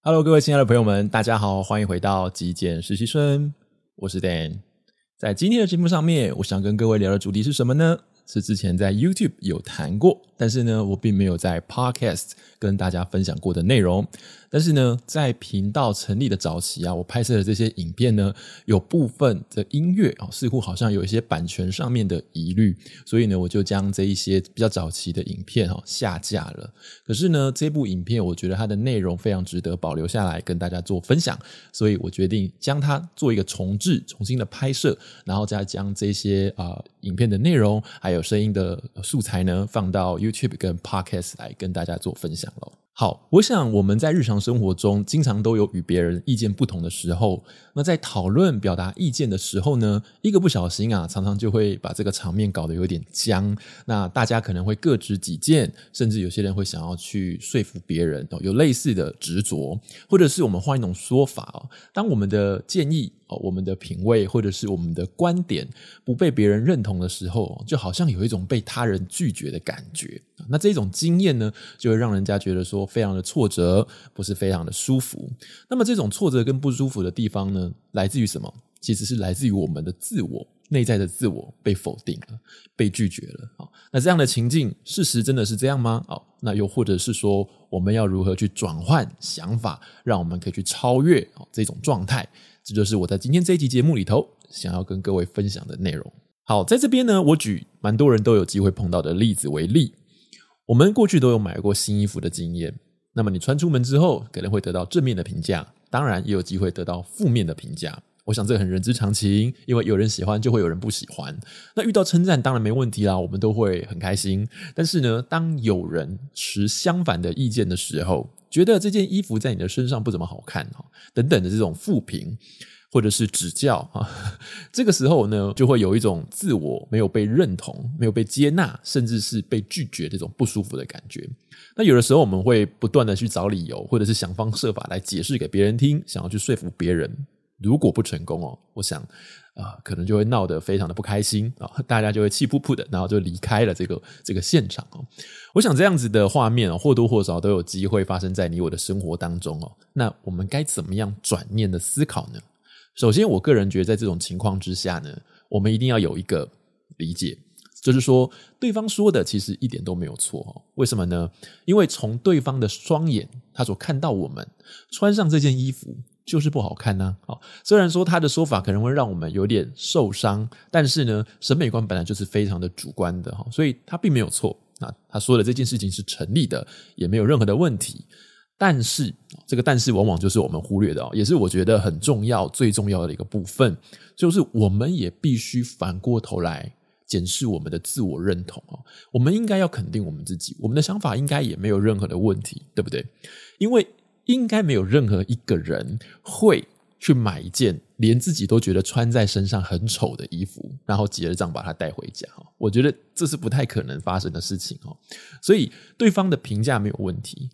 Hello，各位亲爱的朋友们，大家好，欢迎回到极简实习生，我是 Dan。在今天的节目上面，我想跟各位聊的主题是什么呢？是之前在 YouTube 有谈过，但是呢，我并没有在 Podcast 跟大家分享过的内容。但是呢，在频道成立的早期啊，我拍摄的这些影片呢，有部分的音乐啊，似乎好像有一些版权上面的疑虑，所以呢，我就将这一些比较早期的影片哈下架了。可是呢，这部影片我觉得它的内容非常值得保留下来跟大家做分享，所以我决定将它做一个重制、重新的拍摄，然后再将这些啊、影片的内容还有声音的素材呢，放到 YouTube 跟 Podcast 来跟大家做分享喽。好，我想我们在日常生活中经常都有与别人意见不同的时候。那在讨论表达意见的时候呢，一个不小心啊，常常就会把这个场面搞得有点僵。那大家可能会各执己见，甚至有些人会想要去说服别人，有类似的执着，或者是我们换一种说法哦，当我们的建议哦，我们的品味或者是我们的观点不被别人认同的时候，就好像有一种被他人拒绝的感觉。那这种经验呢，就会让人家觉得说非常的挫折，不是非常的舒服。那么这种挫折跟不舒服的地方呢，来自于什么？其实是来自于我们的自我内在的自我被否定了，被拒绝了。好，那这样的情境，事实真的是这样吗？好，那又或者是说，我们要如何去转换想法，让我们可以去超越哦这种状态？这就是我在今天这一集节目里头想要跟各位分享的内容。好，在这边呢，我举蛮多人都有机会碰到的例子为例。我们过去都有买过新衣服的经验，那么你穿出门之后，可能会得到正面的评价。当然也有机会得到负面的评价，我想这很人之常情，因为有人喜欢就会有人不喜欢。那遇到称赞当然没问题啦，我们都会很开心。但是呢，当有人持相反的意见的时候，觉得这件衣服在你的身上不怎么好看哦，等等的这种负评或者是指教啊，这个时候呢，就会有一种自我没有被认同、没有被接纳，甚至是被拒绝这种不舒服的感觉。那有的时候我们会不断的去找理由，或者是想方设法来解释给别人听，想要去说服别人。如果不成功哦，我想啊、可能就会闹得非常的不开心啊，大家就会气噗噗的，然后就离开了这个这个现场哦。我想这样子的画面哦，或多或少都有机会发生在你我的生活当中哦。那我们该怎么样转念的思考呢？首先，我个人觉得在这种情况之下呢，我们一定要有一个理解。就是说，对方说的其实一点都没有错哦。为什么呢？因为从对方的双眼，他所看到我们穿上这件衣服就是不好看呢。好，虽然说他的说法可能会让我们有点受伤，但是呢，审美观本来就是非常的主观的哈，所以他并没有错。那他说的这件事情是成立的，也没有任何的问题。但是这个但是往往就是我们忽略的哦，也是我觉得很重要、最重要的一个部分，就是我们也必须反过头来。检视我们的自我认同哦，我们应该要肯定我们自己，我们的想法应该也没有任何的问题，对不对？因为应该没有任何一个人会去买一件连自己都觉得穿在身上很丑的衣服，然后结了账把它带回家。我觉得这是不太可能发生的事情哦。所以对方的评价没有问题，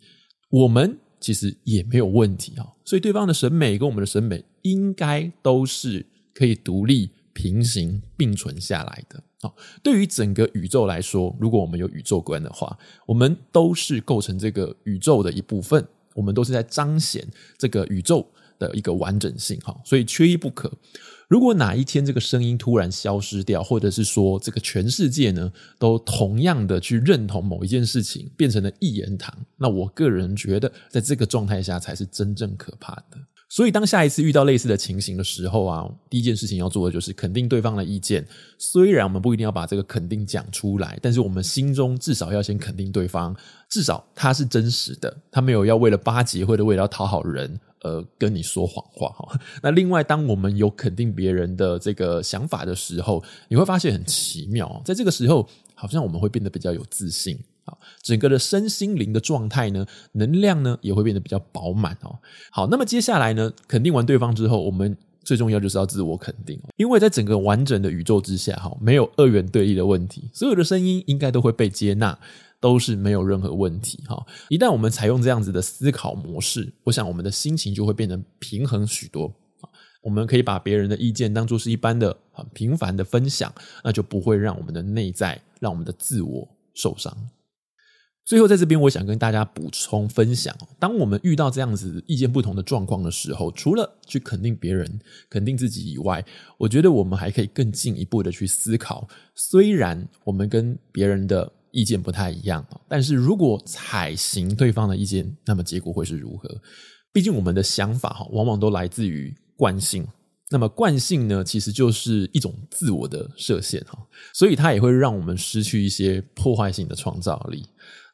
我们其实也没有问题哦。所以对方的审美跟我们的审美应该都是可以独立。平行并存下来的。好，对于整个宇宙来说，如果我们有宇宙观的话，我们都是构成这个宇宙的一部分，我们都是在彰显这个宇宙的一个完整性。哈，所以缺一不可。如果哪一天这个声音突然消失掉，或者是说这个全世界呢都同样的去认同某一件事情，变成了一言堂，那我个人觉得，在这个状态下才是真正可怕的。所以，当下一次遇到类似的情形的时候啊，第一件事情要做的就是肯定对方的意见。虽然我们不一定要把这个肯定讲出来，但是我们心中至少要先肯定对方，至少他是真实的，他没有要为了巴结或者为了要讨好人而跟你说谎话哈。那另外，当我们有肯定别人的这个想法的时候，你会发现很奇妙，在这个时候，好像我们会变得比较有自信。好，整个的身心灵的状态呢，能量呢也会变得比较饱满哦。好，那么接下来呢，肯定完对方之后，我们最重要就是要自我肯定，因为在整个完整的宇宙之下，哈，没有二元对立的问题，所有的声音应该都会被接纳，都是没有任何问题哈。一旦我们采用这样子的思考模式，我想我们的心情就会变得平衡许多。我们可以把别人的意见当作是一般的很平凡的分享，那就不会让我们的内在，让我们的自我受伤。最后，在这边我想跟大家补充分享，当我们遇到这样子意见不同的状况的时候，除了去肯定别人、肯定自己以外，我觉得我们还可以更进一步的去思考。虽然我们跟别人的意见不太一样，但是如果采行对方的意见，那么结果会是如何？毕竟我们的想法哈，往往都来自于惯性。那么惯性呢，其实就是一种自我的设限哈，所以它也会让我们失去一些破坏性的创造力。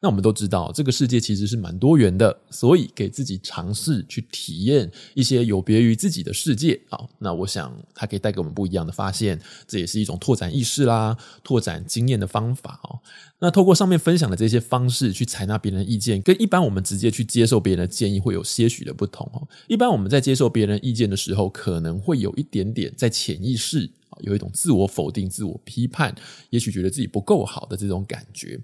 那我们都知道，这个世界其实是蛮多元的，所以给自己尝试去体验一些有别于自己的世界啊。那我想，它可以带给我们不一样的发现，这也是一种拓展意识啦、拓展经验的方法哦。那透过上面分享的这些方式去采纳别人的意见，跟一般我们直接去接受别人的建议会有些许的不同哦。一般我们在接受别人意见的时候，可能会有一点点在潜意识啊，有一种自我否定、自我批判，也许觉得自己不够好的这种感觉。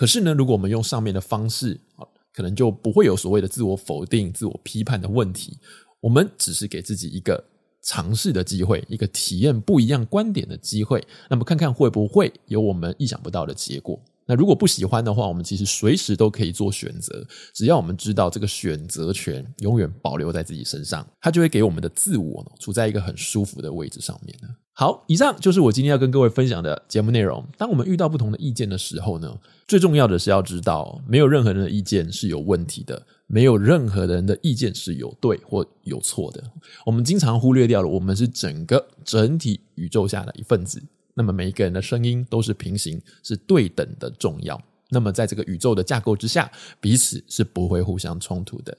可是呢，如果我们用上面的方式啊，可能就不会有所谓的自我否定、自我批判的问题。我们只是给自己一个尝试的机会，一个体验不一样观点的机会。那么看看会不会有我们意想不到的结果。那如果不喜欢的话，我们其实随时都可以做选择。只要我们知道这个选择权永远保留在自己身上，它就会给我们的自我处在一个很舒服的位置上面。好，以上就是我今天要跟各位分享的节目内容。当我们遇到不同的意见的时候呢，最重要的是要知道，没有任何人的意见是有问题的，没有任何人的意见是有对或有错的。我们经常忽略掉了，我们是整个整体宇宙下的一份子。那么每一个人的声音都是平行，是对等的重要。那么在这个宇宙的架构之下，彼此是不会互相冲突的。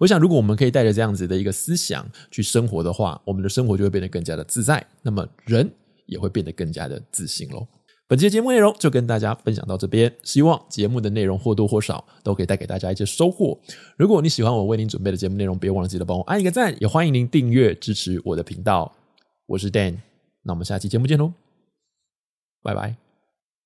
我想，如果我们可以带着这样子的一个思想去生活的话，我们的生活就会变得更加的自在。那么人也会变得更加的自信喽。本期的节目内容就跟大家分享到这边，希望节目的内容或多或少都可以带给大家一些收获。如果你喜欢我为您准备的节目内容，别忘了记得帮我按一个赞，也欢迎您订阅支持我的频道。我是 Dan，那我们下期节目见喽。拜拜。